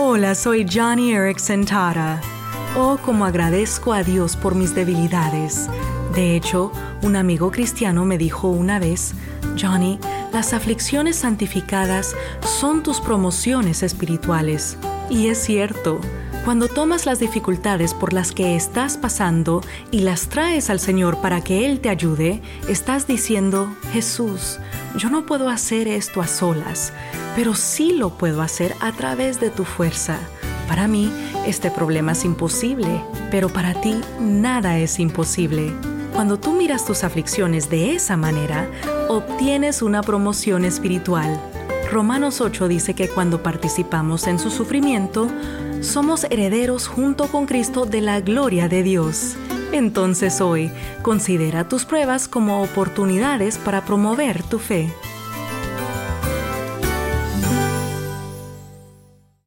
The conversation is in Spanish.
Hola, soy Johnny Erickson Tara. Oh, como agradezco a Dios por mis debilidades. De hecho, un amigo cristiano me dijo una vez, Johnny, las aflicciones santificadas son tus promociones espirituales. Y es cierto, cuando tomas las dificultades por las que estás pasando y las traes al Señor para que Él te ayude, estás diciendo, Jesús, yo no puedo hacer esto a solas, pero sí lo puedo hacer a través de tu fuerza. Para mí, este problema es imposible, pero para ti nada es imposible. Cuando tú miras tus aflicciones de esa manera, obtienes una promoción espiritual. Romanos 8 dice que cuando participamos en su sufrimiento, somos herederos junto con Cristo de la gloria de Dios. Entonces hoy, considera tus pruebas como oportunidades para promover tu fe.